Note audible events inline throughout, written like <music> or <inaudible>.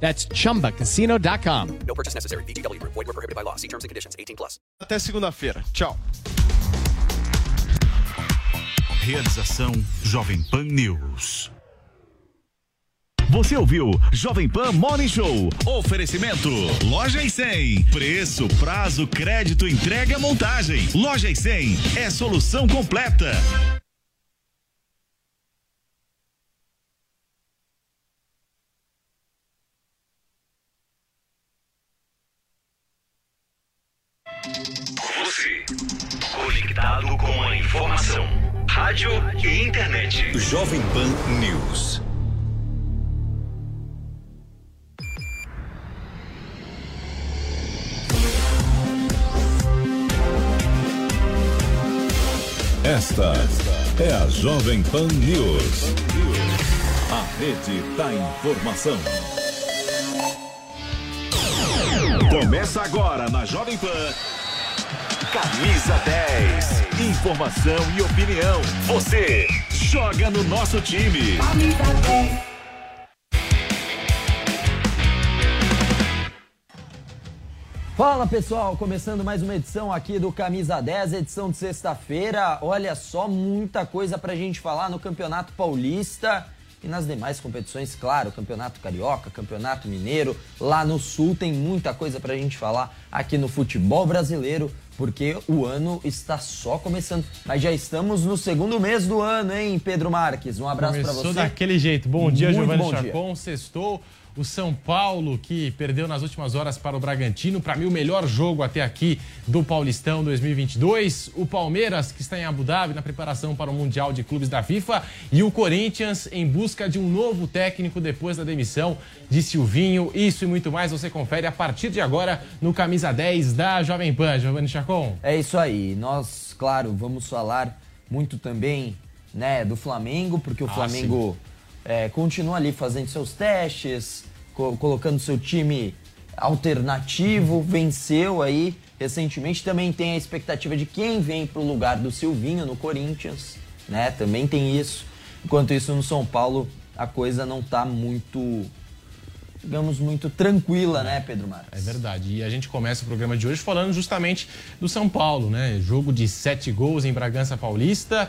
That's chumbacasino.com. No purchase necessary. VGW Group. Void were prohibited by law. See terms and conditions. 18 plus. Até segunda-feira. Tchau. Realização Jovem Pan News. Você ouviu Jovem Pan Morning Show. Oferecimento Loja e 100. Preço, prazo, crédito, entrega, montagem. Loja e 100 é solução completa. Você, conectado com a informação, rádio e internet. Jovem Pan News. Esta é a Jovem Pan News. A rede da informação. Começa agora na Jovem Pan. Camisa 10. Informação e opinião. Você joga no nosso time. Fala pessoal, começando mais uma edição aqui do Camisa 10, edição de sexta-feira. Olha só, muita coisa pra gente falar no Campeonato Paulista e nas demais competições, claro, Campeonato Carioca, Campeonato Mineiro. Lá no Sul tem muita coisa pra gente falar aqui no futebol brasileiro, porque o ano está só começando. Mas já estamos no segundo mês do ano, hein, Pedro Marques? Um abraço Começou você. daquele jeito. Bom dia, Giovanni dia. Chacon. Sextou. O São Paulo, que perdeu nas últimas horas para o Bragantino. Para mim, o melhor jogo até aqui do Paulistão 2022. O Palmeiras, que está em Abu Dhabi na preparação para o Mundial de Clubes da FIFA. E o Corinthians, em busca de um novo técnico depois da demissão de Silvinho. Isso e muito mais você confere a partir de agora no Camisa 10 da Jovem Pan. Giovanni Chacon. É isso aí. Nós, claro, vamos falar muito também né, do Flamengo, porque o Ah, Flamengo é, continua ali fazendo seus testes, co- colocando seu time alternativo, venceu aí recentemente. Também tem a expectativa de quem vem para o lugar do Silvinho no Corinthians, né? Também tem isso. Enquanto isso, no São Paulo, a coisa não tá muito, digamos, muito tranquila, né, Pedro Marques? É verdade. E a gente começa o programa de hoje falando justamente do São Paulo, né? Jogo de sete gols em Bragança Paulista.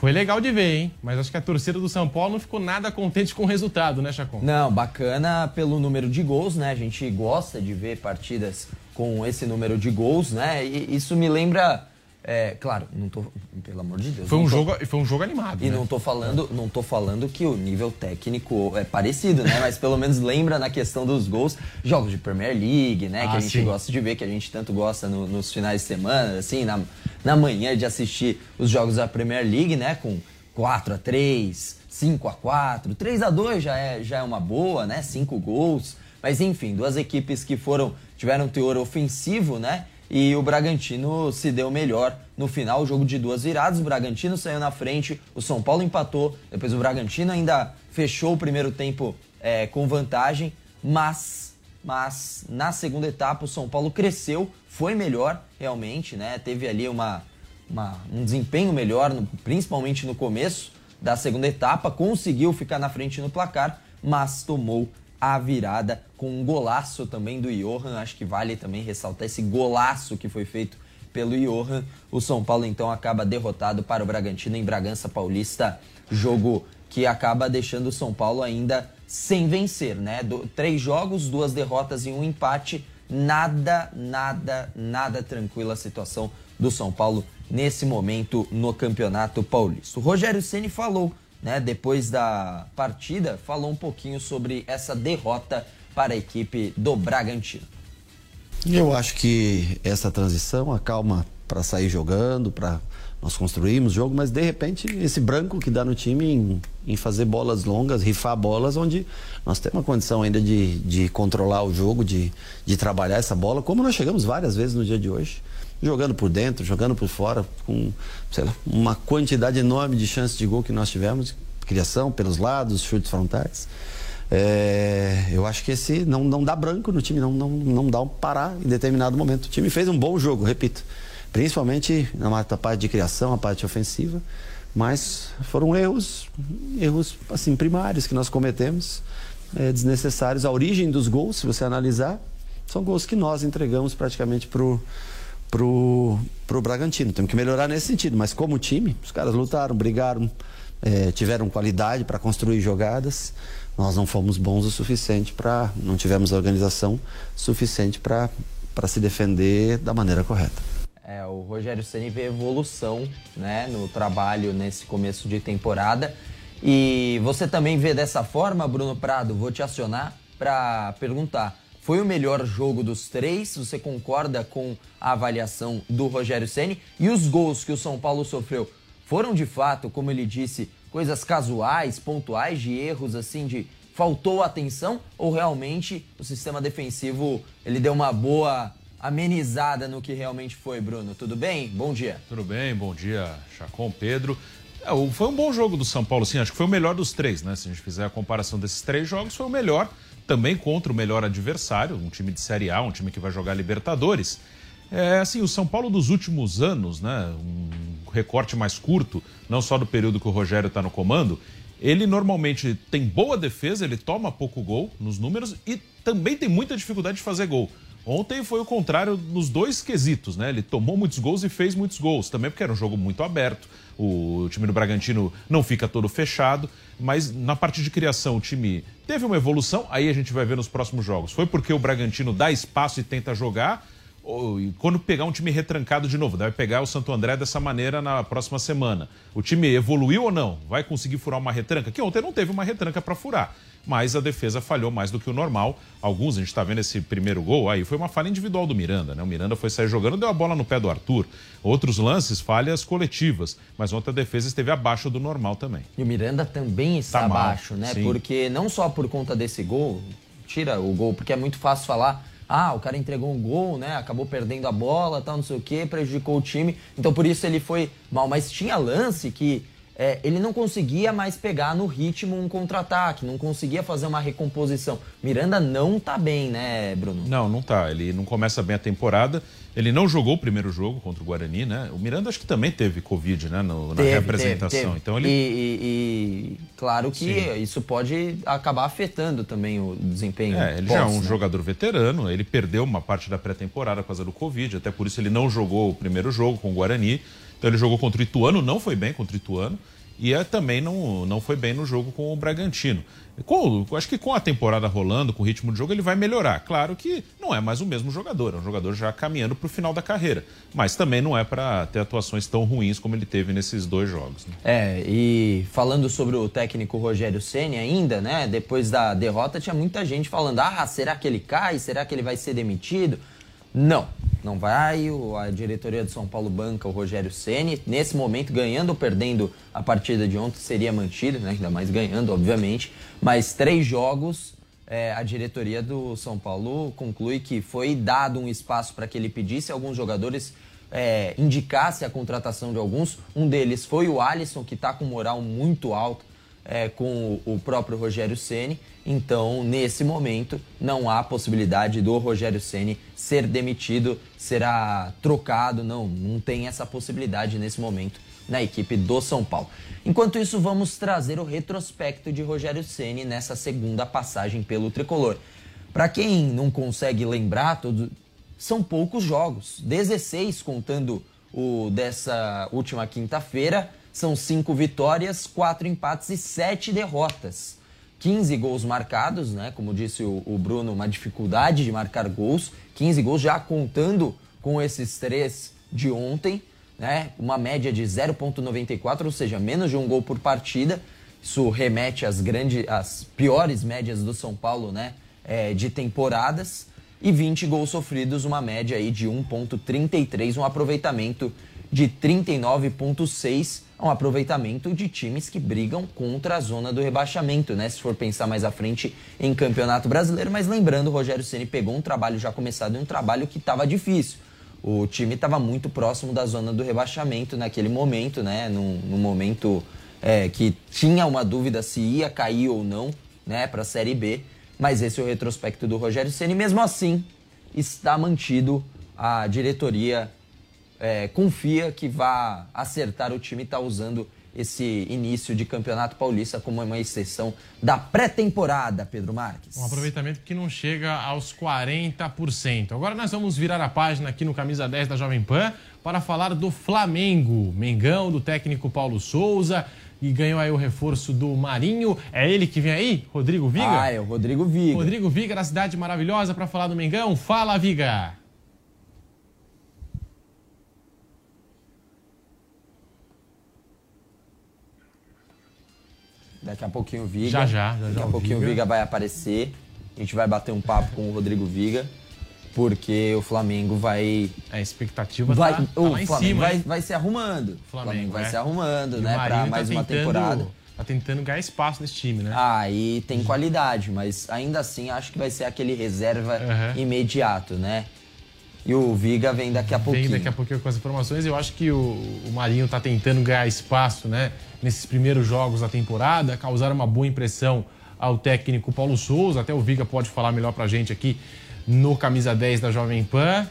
Foi legal de ver, hein? Mas acho que a torcida do São Paulo não ficou nada contente com o resultado, né, Chacon? Não, bacana pelo número de gols, né? A gente gosta de ver partidas com esse número de gols, né? E isso me lembra. é, claro, não tô. Pelo amor de Deus. Foi um, tô- jogo, foi um jogo animado. E né? não tô falando, não tô falando que o nível técnico é parecido, né? Mas pelo menos lembra na questão dos gols, jogos de Premier League, né? que Ah, a gente sim. gosta de ver, que a gente tanto gosta no- nos finais de semana, assim, na, na manhã de assistir os jogos da Premier League, né? Com 4 a 3 5 a 4 3 a 2 já é, já é uma boa, né? Cinco gols. Mas enfim, duas equipes que foram tiveram teor ofensivo, né? E o Bragantino se deu melhor no final, jogo de duas viradas. O Bragantino saiu na frente, o São Paulo empatou. Depois o Bragantino ainda fechou o primeiro tempo é, com vantagem, mas, mas na segunda etapa o São Paulo cresceu, foi melhor realmente, né? Teve ali uma, uma- um desempenho melhor, no- principalmente no começo da segunda etapa, conseguiu ficar na frente no placar, mas tomou a virada com um golaço também do Johan. Acho que vale também ressaltar esse golaço que foi feito pelo Johan. O São Paulo então acaba derrotado para o Bragantino em Bragança Paulista, jogo que acaba deixando o São Paulo ainda sem vencer, né? Do- três jogos, duas derrotas e um empate. Nada, nada, nada tranquila a situação do São Paulo nesse momento no Campeonato Paulista. O Rogério Ceni falou, né, depois da partida, falou um pouquinho sobre essa derrota para a equipe do Bragantino. Eu acho que essa transição acalma para sair jogando, para nós construirmos jogo, mas de repente esse branco que dá no time em, em fazer bolas longas, rifar bolas, onde nós temos uma condição ainda de, de controlar o jogo, de, de trabalhar essa bola, como nós chegamos várias vezes no dia de hoje, jogando por dentro, jogando por fora, com lá, uma quantidade enorme de chances de gol que nós tivemos, criação pelos lados, chutes frontais. É, eu acho que esse não, não dá branco no time, não, não, não dá um parar em determinado momento. O time fez um bom jogo, repito principalmente na parte de criação, a parte ofensiva, mas foram erros, erros assim primários que nós cometemos, é, desnecessários. A origem dos gols, se você analisar, são gols que nós entregamos praticamente pro pro pro Bragantino. Temos que melhorar nesse sentido, mas como time, os caras lutaram, brigaram, é, tiveram qualidade para construir jogadas. Nós não fomos bons o suficiente para, não tivemos organização suficiente para para se defender da maneira correta. É, o Rogério Ceni vê evolução né, no trabalho nesse começo de temporada. E você também vê dessa forma, Bruno Prado? Vou te acionar para perguntar. Foi o melhor jogo dos três? Você concorda com a avaliação do Rogério Ceni? E os gols que o São Paulo sofreu foram de fato, como ele disse, coisas casuais, pontuais, de erros assim, de faltou atenção? Ou realmente o sistema defensivo ele deu uma boa amenizada no que realmente foi, Bruno. Tudo bem? Bom dia. Tudo bem, bom dia, Chacon, Pedro. É, foi um bom jogo do São Paulo, sim. Acho que foi o melhor dos três, né? Se a gente fizer a comparação desses três jogos, foi o melhor. Também contra o melhor adversário, um time de Série A, um time que vai jogar Libertadores. É assim, o São Paulo dos últimos anos, né? Um recorte mais curto, não só do período que o Rogério está no comando. Ele normalmente tem boa defesa, ele toma pouco gol nos números e também tem muita dificuldade de fazer gol. Ontem foi o contrário nos dois quesitos, né? Ele tomou muitos gols e fez muitos gols, também porque era um jogo muito aberto. O time do Bragantino não fica todo fechado, mas na parte de criação o time teve uma evolução, aí a gente vai ver nos próximos jogos. Foi porque o Bragantino dá espaço e tenta jogar, quando pegar um time retrancado de novo, vai pegar o Santo André dessa maneira na próxima semana. O time evoluiu ou não? Vai conseguir furar uma retranca? Que ontem não teve uma retranca para furar mas a defesa falhou mais do que o normal. Alguns, a gente está vendo esse primeiro gol aí, foi uma falha individual do Miranda, né? O Miranda foi sair jogando, deu a bola no pé do Arthur. Outros lances, falhas coletivas, mas ontem a defesa esteve abaixo do normal também. E o Miranda também está tá abaixo, mal, né? Sim. Porque não só por conta desse gol, tira o gol, porque é muito fácil falar ah, o cara entregou um gol, né? Acabou perdendo a bola, tal, não sei o quê, prejudicou o time. Então por isso ele foi mal. Mas tinha lance que é, ele não conseguia mais pegar no ritmo um contra-ataque, não conseguia fazer uma recomposição. Miranda não tá bem, né, Bruno? Não, não tá. Ele não começa bem a temporada. Ele não jogou o primeiro jogo contra o Guarani, né? O Miranda acho que também teve Covid, né? No, teve, na representação. Teve, teve. Então ele... E, e, e claro que Sim. isso pode acabar afetando também o desempenho. É, ele já é um né? jogador veterano, ele perdeu uma parte da pré-temporada por causa do Covid, até por isso ele não jogou o primeiro jogo com o Guarani. Então ele jogou contra o Ituano, não foi bem contra o Ituano. E é, também não, não foi bem no jogo com o Bragantino. Com, acho que com a temporada rolando, com o ritmo de jogo, ele vai melhorar. Claro que não é mais o mesmo jogador, é um jogador já caminhando para o final da carreira. Mas também não é para ter atuações tão ruins como ele teve nesses dois jogos. Né? É, e falando sobre o técnico Rogério Ceni ainda, né? Depois da derrota, tinha muita gente falando: ah, será que ele cai? Será que ele vai ser demitido? Não, não vai. A diretoria do São Paulo banca o Rogério Ceni. Nesse momento, ganhando ou perdendo a partida de ontem, seria mantido, né? ainda mais ganhando, obviamente. Mas três jogos, é, a diretoria do São Paulo conclui que foi dado um espaço para que ele pedisse alguns jogadores. É, indicasse a contratação de alguns. Um deles foi o Alisson, que está com moral muito alto é, com o próprio Rogério Ceni. Então, nesse momento, não há possibilidade do Rogério Ceni ser demitido, será trocado. Não, não tem essa possibilidade nesse momento na equipe do São Paulo. Enquanto isso, vamos trazer o retrospecto de Rogério Ceni nessa segunda passagem pelo tricolor. Para quem não consegue lembrar, todo, são poucos jogos, 16 contando o dessa última quinta-feira são cinco vitórias, quatro empates e sete derrotas. 15 gols marcados, né? Como disse o, Bruno, uma dificuldade de marcar gols. 15 gols já contando com esses três de ontem, né? Uma média de 0,94, ou seja, menos de um gol por partida. Isso remete às grandes, às piores médias do São Paulo, né? É, de temporadas. e 20 gols sofridos, uma média aí de 1.33, um aproveitamento de 39.6, um aproveitamento de times que brigam contra a zona do rebaixamento, né? Se for pensar mais à frente em Campeonato Brasileiro, mas lembrando, o Rogério Ceni pegou um trabalho já começado e um trabalho que estava difícil. O time estava muito próximo da zona do rebaixamento naquele momento, né? Num, num momento é, que tinha uma dúvida se ia cair ou não, né? Para a Série B. Mas esse é o retrospecto do Rogério Ceni. Mesmo assim, está mantido a diretoria é, confia que vá acertar o time está usando esse início de campeonato paulista como uma exceção da pré-temporada, Pedro Marques. Um aproveitamento que não chega aos 40%. Agora nós vamos virar a página aqui no Camisa 10 da Jovem Pan para falar do Flamengo. Mengão, do técnico Paulo Souza, e ganhou aí o reforço do Marinho. É ele que vem aí, Rodrigo Viga? Ah, é o Rodrigo Viga. Rodrigo Viga, da cidade maravilhosa, para falar do Mengão. Fala, Viga! Daqui a pouquinho o Viga. Já, já, já, Daqui a pouquinho o Viga. Viga vai aparecer. A gente vai bater um papo com o Rodrigo Viga. Porque o Flamengo vai. A expectativa vai, tá, tá o Flamengo cima. vai, vai se arrumando. O Flamengo vai é. se arrumando, E né? Marinho Pra mais tá uma tentando- temporada. Tá tentando ganhar espaço nesse time, né? Aí tem qualidade, mas ainda assim acho que vai ser aquele reserva Aham. imediato, né? E o Viga vem daqui a pouquinho. Vem daqui a pouquinho com as informações. Eu acho que o, o Marinho tá tentando ganhar espaço, né? Nesses primeiros jogos da temporada, causar uma boa impressão ao técnico Paulo Souza. Até o Viga pode falar melhor pra gente aqui no Camisa 10 da Jovem Pan.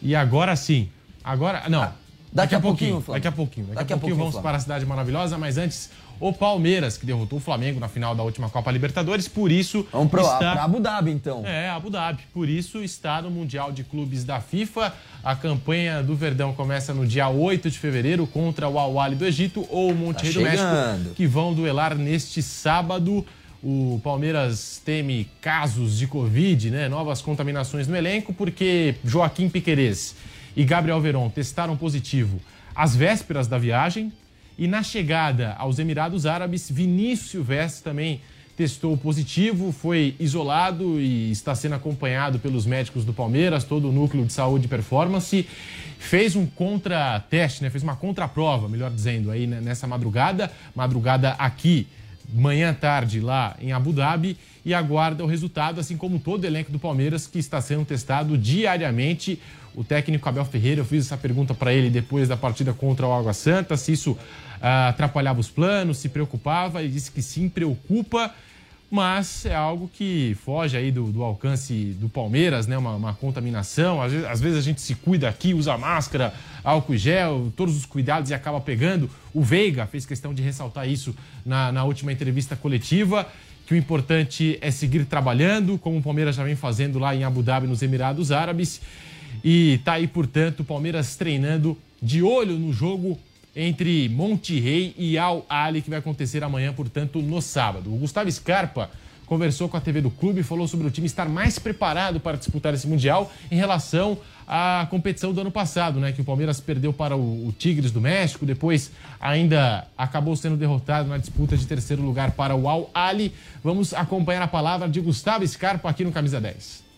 E agora sim. Agora. Não. Daqui a pouquinho. Daqui a pouquinho. Daqui, Daqui a pouquinho pouquinho, vamos para a cidade maravilhosa, mas antes. O Palmeiras, que derrotou o Flamengo na final da última Copa Libertadores, por isso. Vamos pro, está... Abu Dhabi, então. É, Abu Dhabi. Por isso está no Mundial de Clubes da FIFA. A campanha do Verdão começa no dia 8 de fevereiro contra o Al-Ahly do Egito ou o Monte Tá do México, que vão duelar neste sábado. O Palmeiras teme casos de Covid, né? Novas contaminações no elenco, porque Joaquim Piquerez e Gabriel Veron testaram positivo às vésperas da viagem. E na chegada aos Emirados Árabes, Vinícius Silvestre também testou positivo, foi isolado e está sendo acompanhado pelos médicos do Palmeiras, todo o núcleo de saúde e performance. Fez um contrateste, né? fez uma contraprova, melhor dizendo, aí né, nessa madrugada, madrugada aqui, manhã tarde lá em Abu Dhabi e aguarda o resultado, assim como todo o elenco do Palmeiras que está sendo testado diariamente. O técnico Abel Ferreira, eu fiz essa pergunta para ele depois da partida contra o Água Santa, se isso ah, atrapalhava os planos, se preocupava. Ele disse que sim, preocupa, mas é algo que foge aí do, do alcance do Palmeiras, né? Uma, uma contaminação. Às vezes, às vezes a gente se cuida aqui, usa máscara, álcool gel, todos os cuidados e acaba pegando. O Veiga fez questão de ressaltar isso na, na última entrevista coletiva. Que o importante é seguir trabalhando, como o Palmeiras já vem fazendo lá em Abu Dhabi, nos Emirados Árabes. E tá aí, portanto, o Palmeiras treinando de olho no jogo entre Monte e Al Ali, que vai acontecer amanhã, portanto, no sábado. O Gustavo Scarpa conversou com a TV do clube e falou sobre o time estar mais preparado para disputar esse Mundial em relação à competição do ano passado, né? Que o Palmeiras perdeu para o, o Tigres do México, depois ainda acabou sendo derrotado na disputa de terceiro lugar para o Al Ali. Vamos acompanhar a palavra de Gustavo Scarpa aqui no Camisa 10.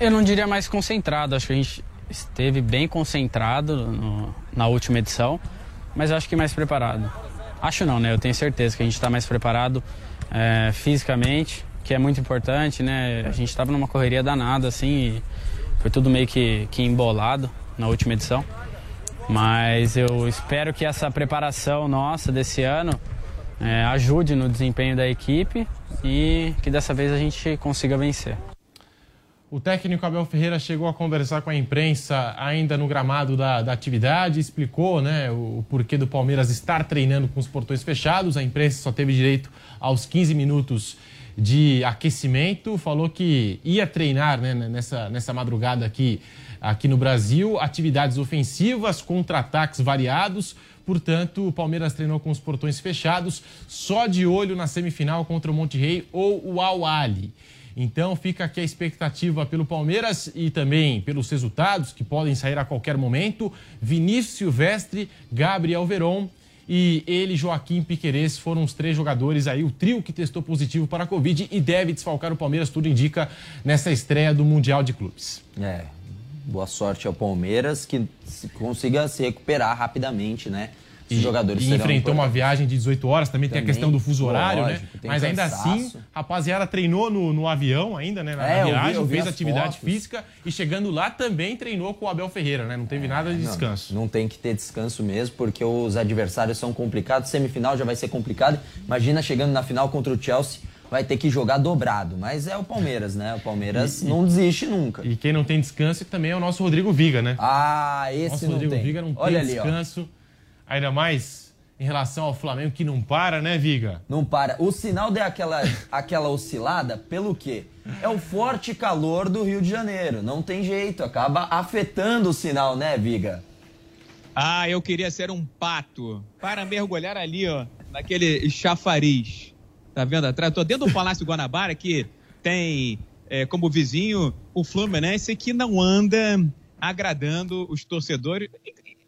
Eu não diria mais concentrado, acho que a gente esteve bem concentrado no- na última edição, mas acho que mais preparado. Acho não, né? Eu tenho certeza que a gente está mais preparado é, fisicamente, que é muito importante, né? A gente estava numa correria danada, assim, foi tudo meio que, que embolado na última edição. Mas eu espero que essa preparação nossa desse ano é, ajude no desempenho da equipe e que dessa vez a gente consiga vencer. O técnico Abel Ferreira chegou a conversar com a imprensa ainda no gramado da, da atividade, explicou né, o, o porquê do Palmeiras estar treinando com os portões fechados. A imprensa só teve direito aos 15 minutos de aquecimento. Falou que ia treinar né, nessa, nessa madrugada aqui, aqui no Brasil atividades ofensivas, contra-ataques variados. Portanto, o Palmeiras treinou com os portões fechados, só de olho na semifinal contra o Monte Rei ou o Al Ali. Então fica aqui a expectativa pelo Palmeiras e também pelos resultados que podem sair a qualquer momento. Vinícius Silvestre, Gabriel Veron E ele, Joaquim Piquerez foram os três jogadores aí, o trio que testou positivo para a Covid e deve desfalcar o Palmeiras, tudo indica, nessa estreia do Mundial de Clubes. É, boa sorte ao Palmeiras que consiga se recuperar rapidamente, né? E, jogadores e enfrentou uma viagem de 18 horas, também, tem a Também, questão do fuso horário, lógico, né? Mas ainda assim, rapaziada treinou no, no avião ainda, né? Na, É, eu vi- viagem, eu vi fez atividade fotos. física e chegando lá também treinou com o Abel Ferreira, né? Não teve nada de Não, descanso. Não, tem que ter descanso mesmo, porque os adversários são complicados. Semifinal já vai ser complicado. Imagina chegando na final contra o Chelsea, vai ter que jogar dobrado. Mas é o Palmeiras, né? O Palmeiras não desiste nunca. E quem não tem descanso também é o nosso Rodrigo Viga, né? Ah, esse Nosso não Rodrigo tem. Viga não Olha tem ali, ó. Ainda mais em relação ao Flamengo que não para, né, Viga? Não para. O sinal der aquela, aquela oscilada, pelo quê? É o forte calor do Rio de Janeiro. Não tem jeito, acaba afetando o sinal, né, Viga? Ah, eu queria ser um pato para mergulhar ali, ó, naquele chafariz. Tá vendo atrás? Tô dentro do Palácio Guanabara que tem é, como vizinho o Fluminense que não anda agradando os torcedores.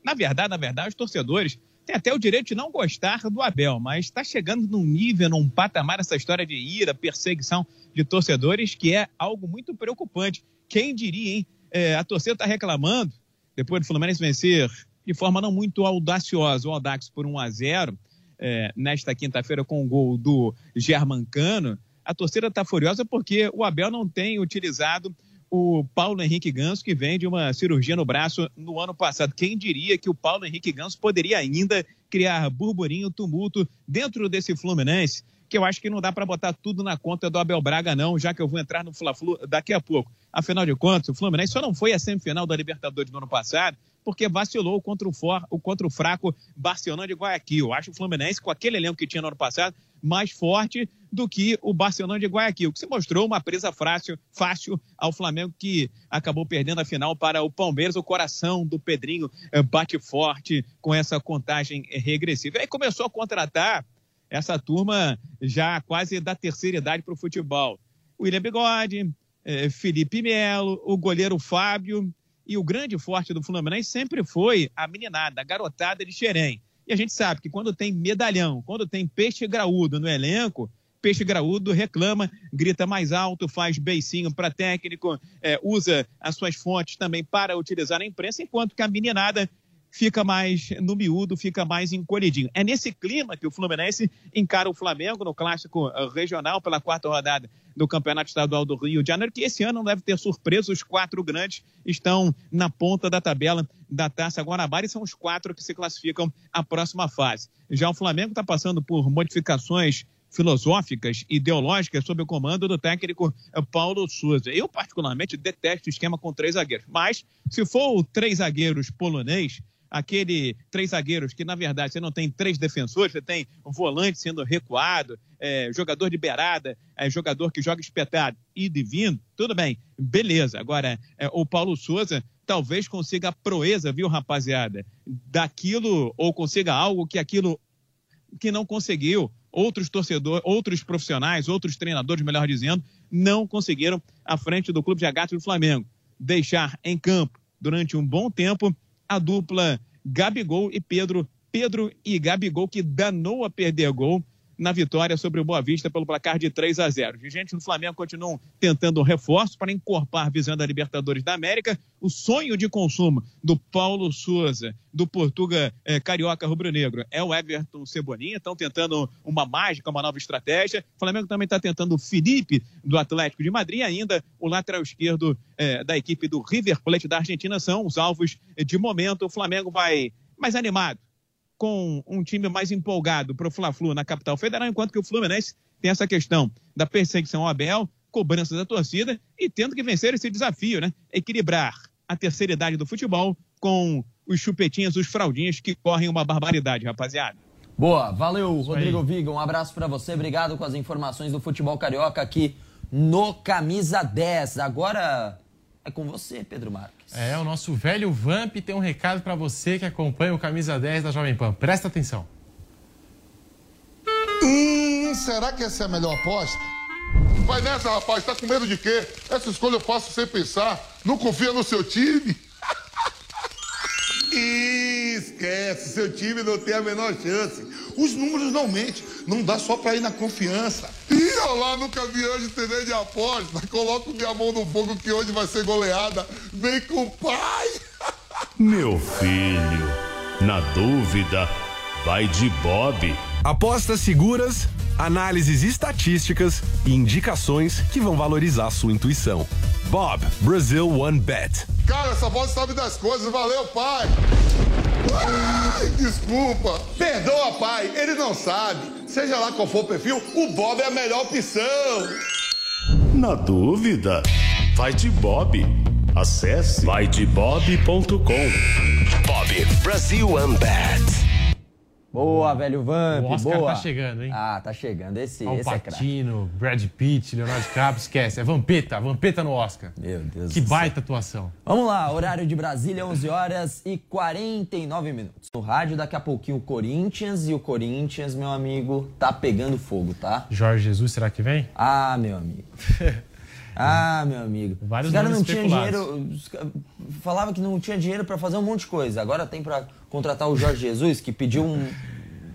Na verdade, na verdade, os torcedores têm até o direito de não gostar do Abel, mas está chegando num nível, num patamar essa história de ira, perseguição de torcedores que é algo muito preocupante. Quem diria, hein? É, a torcida está reclamando depois do Fluminense vencer de forma não muito audaciosa o Audax por 1 a 0 é, nesta quinta-feira com o gol do Germancano, a torcida está furiosa porque o Abel não tem utilizado o Paulo Henrique Ganso, que vem de uma cirurgia no braço no ano passado. Quem diria que o Paulo Henrique Ganso poderia ainda criar burburinho, tumulto dentro desse Fluminense? Que eu acho que não dá para botar tudo na conta do Abel Braga, não, já que eu vou entrar no Fla-Flu daqui a pouco. Afinal de contas, o Fluminense só não foi à semifinal da Libertadores do ano passado porque vacilou contra o, for, contra o fraco Barcelona de Guayaquil. Eu acho o Fluminense, com aquele elenco que tinha no ano passado, mais forte do que o Barcelona de Guayaquil, que se mostrou uma presa fácil, fácil ao Flamengo, que acabou perdendo a final para o Palmeiras. O coração do Pedrinho eh, bate forte com essa contagem regressiva. Aí começou a contratar essa turma já quase da terceira idade para o futebol. William Bigode, eh, Felipe Melo, o goleiro Fábio. E o grande forte do Fluminense sempre foi a meninada, a garotada de Xerém. E a gente sabe que quando tem medalhão, quando tem peixe graúdo no elenco, peixe graúdo reclama, grita mais alto, faz beicinho para técnico, eh, usa as suas fontes também para utilizar na imprensa, enquanto que a meninada fica mais no miúdo, fica mais encolhidinho. É nesse clima que o Fluminense encara o Flamengo no clássico eh, regional pela quarta rodada do Campeonato Estadual do Rio de Janeiro, que esse ano não deve ter surpresa, os quatro grandes estão na ponta da tabela da Taça Guanabara e são os quatro que se classificam à próxima fase. Já o Flamengo está passando por modificações filosóficas, ideológicas, sob o comando do técnico eh, Paulo Souza. Eu, particularmente, detesto o esquema com três zagueiros, mas se for o três zagueiros polonês, aquele três zagueiros que, na verdade, você não tem três defensores, você tem um volante sendo recuado, é, jogador de beirada, é, jogador que joga espetado, e vindo, tudo bem, beleza. Agora, é, o Paulo Souza talvez consiga a proeza, viu, rapaziada, daquilo, ou consiga algo que aquilo que não conseguiu. Outros torcedores, outros profissionais, outros treinadores, melhor dizendo, não conseguiram à frente do Clube de Agatos do Flamengo. Deixar em campo durante um bom tempo a dupla Gabigol e Pedro. Pedro e Gabigol que danou a perder gol na vitória sobre o Boa Vista pelo placar de 3 a 0. Os gente do Flamengo continuam tentando reforço para encorpar visando a Libertadores da América. O sonho de consumo do Paulo Souza, do Portuga eh, Carioca Rubro-Negro, é o Everton Cebolinha. Estão tentando uma mágica, uma nova estratégia. O Flamengo também está tentando o Felipe do Atlético de Madrid e ainda o lateral esquerdo eh, da equipe do River Plate da Argentina. São os alvos eh, de momento. O Flamengo vai mais animado com um time mais empolgado para o Fla-Flu na capital federal, enquanto que o Fluminense tem essa questão da perseguição ao Abel, cobrança da torcida e tendo que vencer esse desafio, né? Equilibrar a terceira idade do futebol com os chupetinhas, os fraldinhas que correm uma barbaridade, rapaziada. Boa, valeu, Rodrigo Viga. Um abraço para você. Obrigado com as informações do futebol carioca aqui no Camisa 10. Agora é com você, Pedro Marques. É, o nosso velho Vamp tem um recado para você que acompanha o Camisa 10 da Jovem Pan. Presta atenção. Hum, será que essa é a melhor aposta? Vai nessa, rapaz. Tá com medo de quê? Essa escolha eu faço sem pensar. Não confia no seu time? Esquece. <laughs> esquece, seu time não tem a menor chance. Os números não mentem, não dá só pra ir na confiança. Olha lá, nunca vi hoje TV de aposta. Coloco minha mão no fogo que hoje vai ser goleada. Vem com o pai. Meu filho, na dúvida, vai de Bob. Apostas seguras, análises estatísticas e indicações que vão valorizar sua intuição. Bob, Brazil One Bet. Cara, essa voz sabe das coisas. Valeu, pai. Ai, desculpa. Perdoa, pai. Ele não sabe. Seja lá qual for o perfil, o Bob é a melhor opção. Na dúvida, vai de Bob. Acesse vaidebob.com. Bob Brasil One Bet. Boa, velho Vamp, O Oscar boa. tá chegando, hein? Ah, tá chegando. Esse, Al esse é craque. Pacino, Brad Pitt, Leonardo DiCaprio, esquece. É Vampeta, Vampeta no Oscar. Meu Deus Que do céu. baita atuação. Vamos lá, horário de Brasília, 11 horas e 49 minutos. No rádio, daqui a pouquinho o Corinthians e o Corinthians, meu amigo, tá pegando fogo, tá? Jorge Jesus, será que vem? Ah, meu amigo. <laughs> Ah, meu amigo. Vários os caras não tinham dinheiro. Falava que não tinha dinheiro pra fazer um monte de coisa. Agora tem pra contratar o Jorge Jesus, que pediu um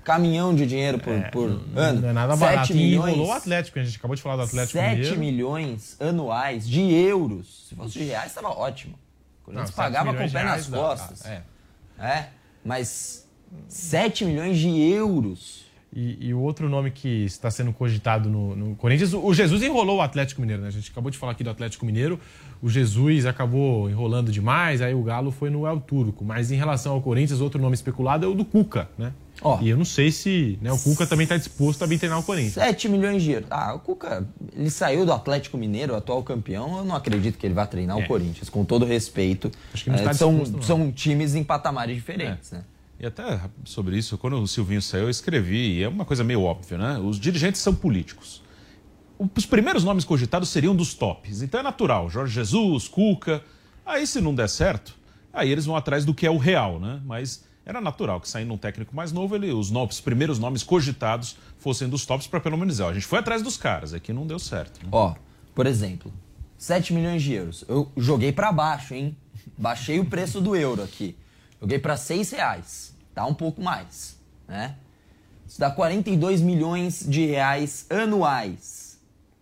caminhão de dinheiro por, por ano. Não é nada 7 barato. E milhões. enrolou o Atlético, a gente acabou de falar do Atlético 7 Mineiro. milhões anuais de euros. Se fosse de reais, estava ótimo. O Corinthians Não, 7 pagava com o pé nas costas. dá, é. É, mas 7 milhões de euros. E, e o outro nome que está sendo cogitado no, no Corinthians, o Jesus enrolou o Atlético Mineiro, né? A gente acabou de falar aqui do Atlético Mineiro. O Jesus acabou enrolando demais, aí o Galo foi no El Turco. Mas em relação ao Corinthians, outro nome especulado é o do Cuca, né? E eu não sei se né, o Cuca também está disposto a vir treinar o Corinthians. 7 milhões de euros. Ah, o Cuca, ele saiu do Atlético Mineiro, atual campeão. Eu não acredito que ele vá treinar É. o Corinthians, com todo respeito. Acho que não É, está são, disposto, não. são times em patamares diferentes, né? E até sobre isso, quando o Silvinho saiu, eu escrevi, e é uma coisa meio óbvia, né? Os dirigentes são políticos. Os primeiros nomes cogitados seriam dos tops. Então é natural, Jorge Jesus, Cuca. Aí se não der certo, aí eles vão atrás do que é o real, né? Mas era natural que saindo um técnico mais novo, ele, os, novos, os primeiros nomes cogitados fossem dos tops para pelo menos ó, a gente foi atrás dos caras, aqui não deu certo. né? Ó, por exemplo, 7 milhões de euros. Eu joguei pra baixo, hein? Baixei o preço do euro aqui. Joguei pra 6 reais. Tá um pouco mais, né? Isso dá 42 milhões de reais anuais.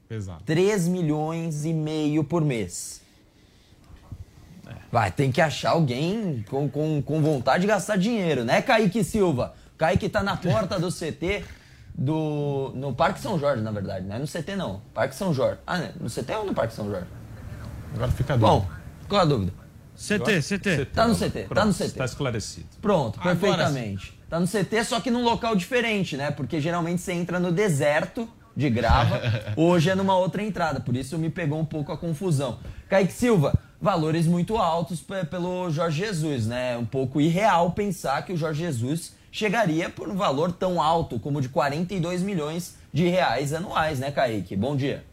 Pesado. 3 milhões e meio por mês. Vai, tem que achar alguém com, com, com vontade de gastar dinheiro, né, Kaique Silva? Kaique tá na porta do CT do. No Parque São Jorge, na verdade, não é no CT não. Parque São Jorge. Ah, né? no CT ou no Parque São Jorge? Agora fica Bom, qual a dúvida? CT, CT. Tá no CT, tá no CT. Está esclarecido. Pronto, Agora perfeitamente. Tá no CT, só que num local diferente, né? Porque geralmente você entra no deserto de grava, <laughs> hoje é numa outra entrada, por isso me pegou um pouco a confusão. Kaique Silva, valores muito altos pe- pelo Jorge Jesus, né? Um pouco irreal pensar que o Jorge Jesus chegaria por um valor tão alto como de 42 milhões de reais anuais, né, Kaique? Bom dia.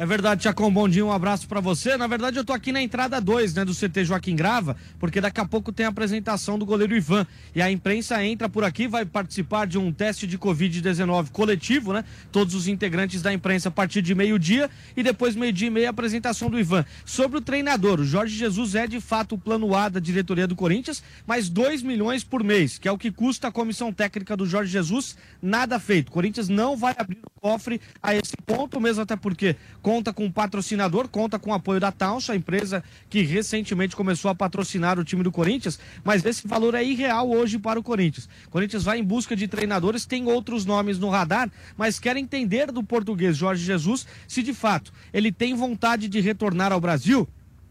É verdade, Tiacom, bom dia, um abraço pra você. Na verdade, eu tô aqui na entrada 2, né, do CT Joaquim Grava, porque daqui a pouco tem a apresentação do goleiro Ivan. E a imprensa entra por aqui, vai participar de um teste de Covid-19 coletivo, né? Todos os integrantes da imprensa a partir de meio-dia e depois meio-dia e meia a apresentação do Ivan. Sobre o treinador, o Jorge Jesus é de fato o plano A da diretoria do Corinthians, mas 2 milhões por mês, que é o que custa a comissão técnica do Jorge Jesus, nada feito. O Corinthians não vai abrir o cofre a esse ponto, mesmo até porque conta com patrocinador, conta com apoio da Tauncha, a empresa que recentemente começou a patrocinar o time do Corinthians, mas esse valor é irreal hoje para o Corinthians. O Corinthians vai em busca de treinadores, tem outros nomes no radar, mas quer entender do português Jorge Jesus se de fato ele tem vontade de retornar ao Brasil.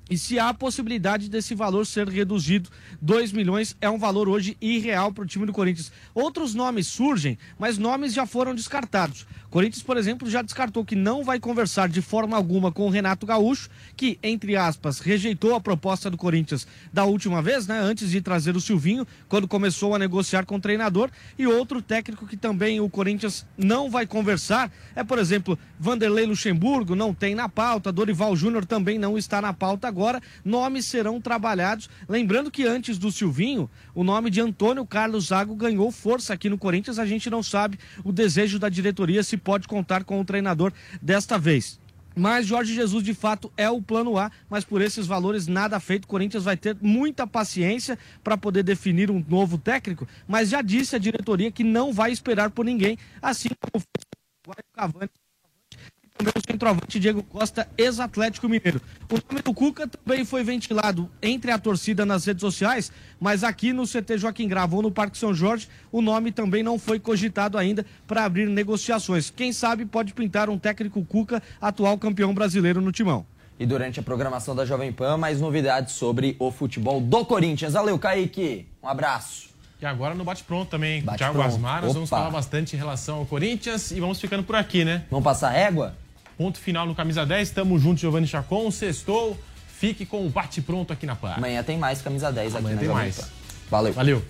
E se há a possibilidade desse valor ser reduzido, 2 milhões é um valor hoje irreal para o time do Corinthians. Outros nomes surgem, mas nomes já foram descartados. Corinthians, por exemplo, já descartou que não vai conversar de forma alguma com o Renato Gaúcho, que, entre aspas, rejeitou a proposta do Corinthians da última vez, né? Antes de trazer o Silvinho, quando começou a negociar com o treinador. E outro técnico que também o Corinthians não vai conversar é, por exemplo, Vanderlei Luxemburgo, não tem na pauta, Dorival Júnior também não está na pauta agora. Nomes serão trabalhados. Lembrando que antes do Silvinho, o nome de Antônio Carlos Zago ganhou força aqui no Corinthians. A gente não sabe o desejo da diretoria se pode contar com o treinador desta vez. Mas Jorge Jesus, de fato, é o plano A, mas por esses valores nada feito. O Corinthians vai ter muita paciência para poder definir um novo técnico, mas já disse a diretoria que não vai esperar por ninguém, assim como fez o Cavani também o centroavante Diego Costa, ex-Atlético Mineiro. O nome do Cuca também foi ventilado entre a torcida nas redes sociais, mas aqui no CT Joaquim Grava ou no Parque São Jorge, o nome também não foi cogitado ainda para abrir negociações. Quem sabe pode pintar um técnico Cuca, atual campeão brasileiro no timão. E durante a programação da Jovem Pan, mais novidades sobre o futebol do Corinthians. Valeu, Kaique. Um abraço. E agora no Bate Pronto também, Bate Thiago. Asmar, nós vamos falar bastante em relação ao Corinthians e vamos ficando por aqui, né? Vamos passar régua? Ponto final no Camisa 10, tamo junto, Giovanni Chacon, sextou, fique com o Bate Pronto aqui na Pan. Amanhã tem mais camisa 10 aqui Amanhã na tem mais. Valeu. Valeu.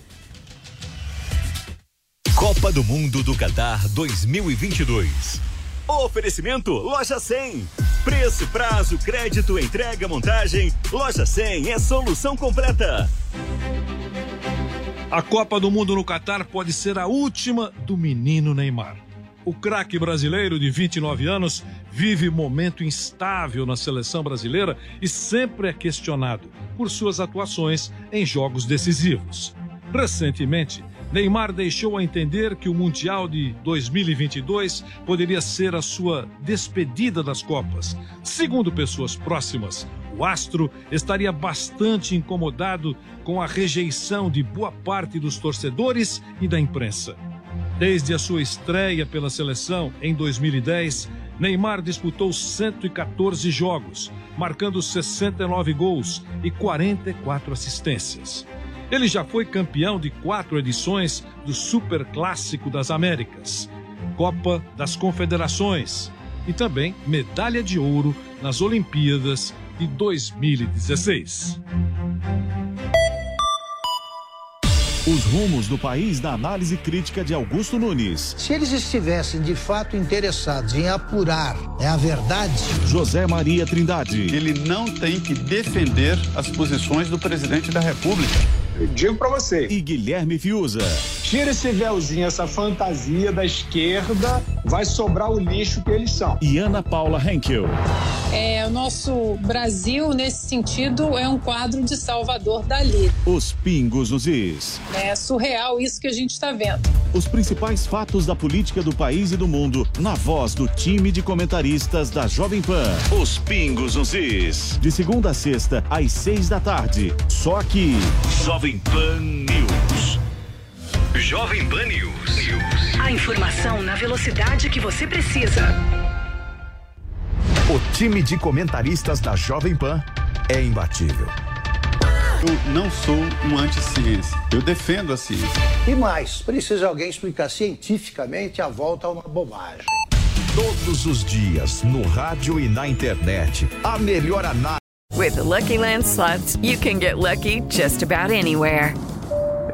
Copa do Mundo do Qatar 2022. Oferecimento Loja 100. Preço, prazo, crédito, entrega, montagem. Loja 100 é solução completa. A Copa do Mundo no Catar pode ser a última do menino Neymar. O craque brasileiro de 29 anos vive momento instável na seleção brasileira e sempre é questionado por suas atuações em jogos decisivos. Recentemente, Neymar deixou a entender que o Mundial de 2022 poderia ser a sua despedida das Copas. Segundo pessoas próximas, o astro estaria bastante incomodado com a rejeição de boa parte dos torcedores e da imprensa. Desde a sua estreia pela seleção em 2010, Neymar disputou 114 jogos, marcando 69 gols e 44 assistências. Ele já foi campeão de quatro edições do Super Clássico das Américas, Copa das Confederações e também medalha de ouro nas Olimpíadas de 2016. Os rumos do país na análise crítica de Augusto Nunes. Se eles estivessem de fato interessados em apurar é a verdade. José Maria Trindade. Ele não tem que defender as posições do presidente da República. Eu digo para você. E Guilherme Fiuza. Tira esse véuzinho, essa fantasia da esquerda, vai sobrar o lixo que eles são. E Ana Paula Henkel. É, o nosso Brasil, nesse sentido, é um quadro de Salvador Dali. Os pingos nos is. É surreal isso que a gente está vendo. Os principais fatos da política do país e do mundo na voz do time de comentaristas da Jovem Pan. Os pingos nos is. De segunda a sexta, às seis da tarde. Só aqui. Jovem Pan News. Jovem Pan News. News. A informação na velocidade que você precisa. O time de comentaristas da Jovem Pan é imbatível. Eu não sou um anti-ciência. Eu defendo a ciência. E mais, precisa alguém explicar cientificamente a volta a uma bobagem. Todos os dias, no rádio e na internet. A melhor análise. With the Lucky Land slots, you can get lucky just about anywhere.